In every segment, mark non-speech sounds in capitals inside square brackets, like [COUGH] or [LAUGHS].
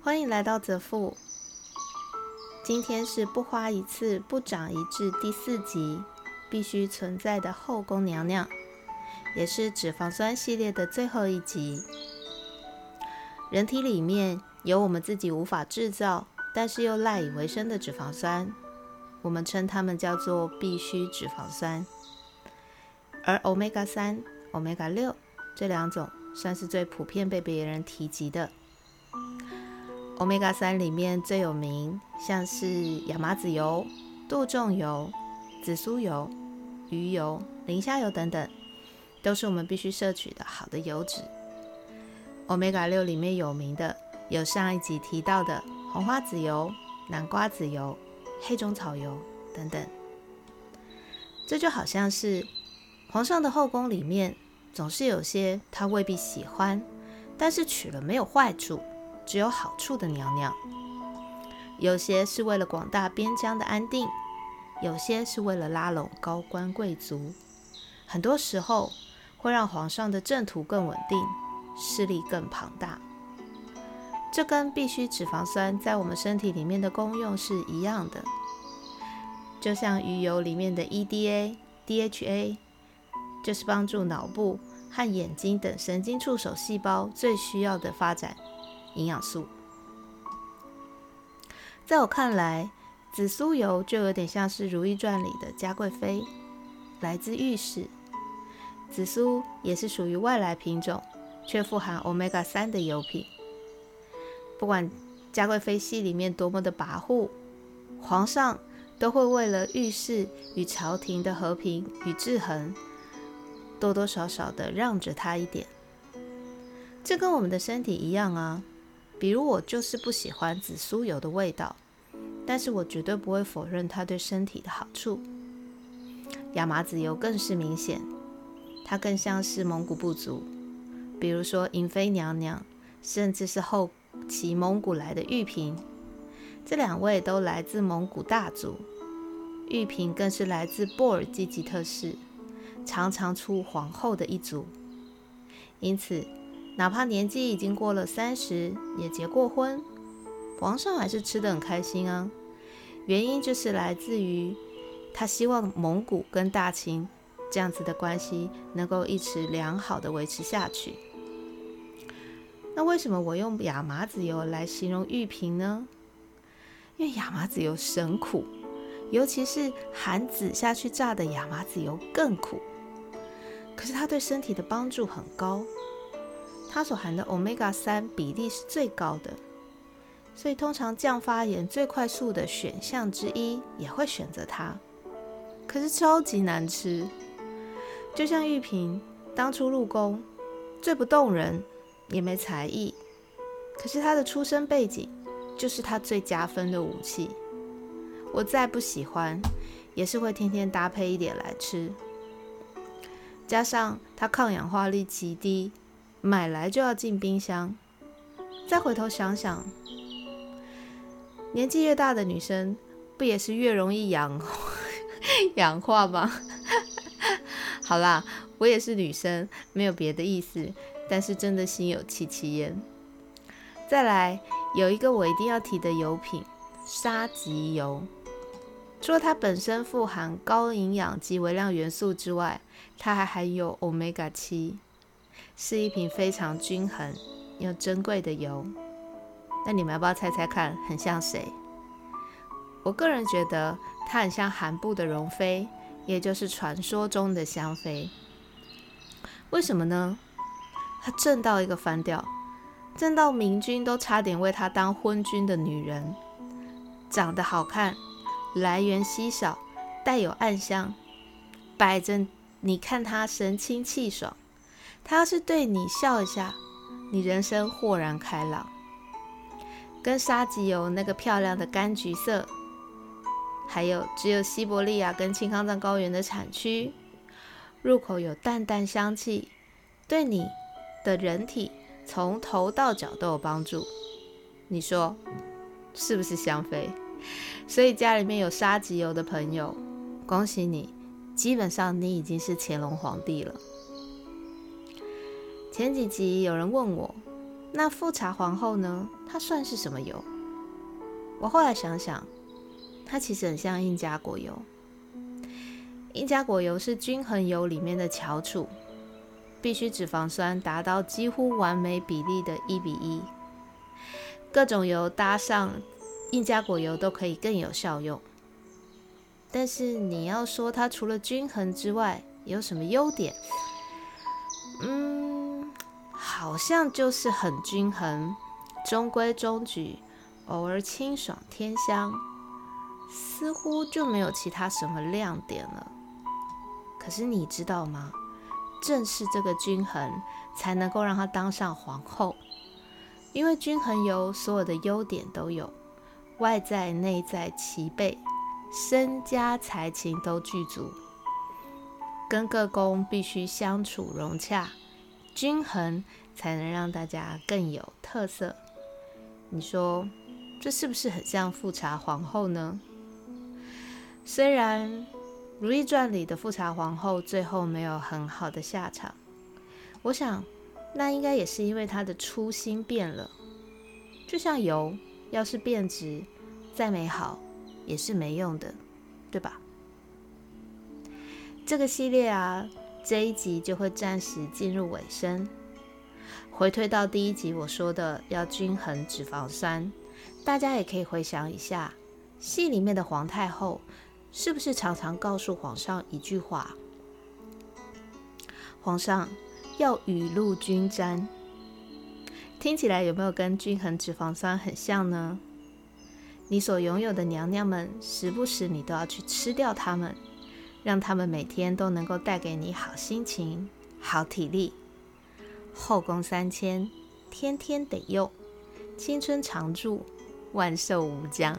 欢迎来到泽富。今天是不花一次不长一智第四集，必须存在的后宫娘娘，也是脂肪酸系列的最后一集。人体里面有我们自己无法制造，但是又赖以为生的脂肪酸，我们称它们叫做必需脂肪酸。而 omega 三、omega 六这两种算是最普遍被别人提及的。Omega 三里面最有名，像是亚麻籽油、杜仲油、紫苏油、鱼油、磷虾油等等，都是我们必须摄取的好的油脂。Omega 六里面有名的有上一集提到的红花籽油、南瓜籽油、黑种草油等等。这就好像是皇上的后宫里面，总是有些他未必喜欢，但是娶了没有坏处。只有好处的娘娘，有些是为了广大边疆的安定，有些是为了拉拢高官贵族，很多时候会让皇上的政途更稳定，势力更庞大。这跟必需脂肪酸在我们身体里面的功用是一样的，就像鱼油里面的 EDA、DHA，就是帮助脑部和眼睛等神经触手细胞最需要的发展。营养素，在我看来，紫苏油就有点像是《如懿传》里的嘉贵妃，来自御史。紫苏也是属于外来品种，却富含 omega 三的油品。不管嘉贵妃系里面多么的跋扈，皇上都会为了御史与朝廷的和平与制衡，多多少少的让着他一点。这跟我们的身体一样啊。比如我就是不喜欢紫苏油的味道，但是我绝对不会否认它对身体的好处。亚麻籽油更是明显，它更像是蒙古部族，比如说银妃娘娘，甚至是后期蒙古来的玉嫔，这两位都来自蒙古大族，玉嫔更是来自布尔济吉特氏，常常出皇后的一族，因此。哪怕年纪已经过了三十，也结过婚，皇上还是吃得很开心啊。原因就是来自于他希望蒙古跟大清这样子的关系能够一直良好的维持下去。那为什么我用亚麻籽油来形容玉瓶呢？因为亚麻籽油神苦，尤其是含籽下去榨的亚麻籽油更苦，可是它对身体的帮助很高。它所含的 omega 三比例是最高的，所以通常降发炎最快速的选项之一也会选择它。可是超级难吃，就像玉萍当初入宫最不动人，也没才艺，可是她的出身背景就是她最加分的武器。我再不喜欢，也是会天天搭配一点来吃。加上它抗氧化力极低。买来就要进冰箱。再回头想想，年纪越大的女生，不也是越容易氧氧 [LAUGHS] 化吗？[LAUGHS] 好啦，我也是女生，没有别的意思，但是真的心有戚戚焉。再来，有一个我一定要提的油品——沙棘油。除了它本身富含高营养及微量元素之外，它还含有 omega 七。是一瓶非常均衡又珍贵的油。那你们要不要猜猜看，很像谁？我个人觉得它很像韩部的容妃，也就是传说中的香妃。为什么呢？她正到一个翻调，正到明君都差点为她当昏君的女人，长得好看，来源稀少，带有暗香，摆着你看她神清气爽。他要是对你笑一下，你人生豁然开朗。跟沙棘油那个漂亮的柑橘色，还有只有西伯利亚跟青康藏高原的产区，入口有淡淡香气，对你的人体从头到脚都有帮助。你说是不是香妃？所以家里面有沙棘油的朋友，恭喜你，基本上你已经是乾隆皇帝了。前几集有人问我，那富察皇后呢？它算是什么油？我后来想想，它其实很像印加果油。印加果油是均衡油里面的翘楚，必须脂肪酸达到几乎完美比例的一比一。各种油搭上印加果油都可以更有效用。但是你要说它除了均衡之外有什么优点？好像就是很均衡，中规中矩，偶尔清爽天香，似乎就没有其他什么亮点了。可是你知道吗？正是这个均衡，才能够让她当上皇后。因为均衡油所有的优点都有，外在内在齐备，身家才情都具足。跟各宫必须相处融洽，均衡才能让大家更有特色。你说这是不是很像富察皇后呢？虽然。《如懿传》里的富察皇后最后没有很好的下场，我想那应该也是因为她的初心变了。就像油，要是变质，再美好也是没用的，对吧？这个系列啊，这一集就会暂时进入尾声。回推到第一集我说的要均衡脂肪酸，大家也可以回想一下，戏里面的皇太后。是不是常常告诉皇上一句话：“皇上要雨露均沾。”听起来有没有跟均衡脂肪酸很像呢？你所拥有的娘娘们，时不时你都要去吃掉它们，让他们每天都能够带给你好心情、好体力。后宫三千，天天得用，青春常驻，万寿无疆。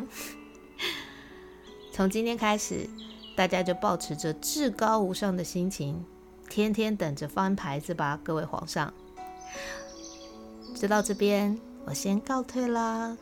从今天开始，大家就保持着至高无上的心情，天天等着翻牌子吧，各位皇上。直到这边，我先告退啦。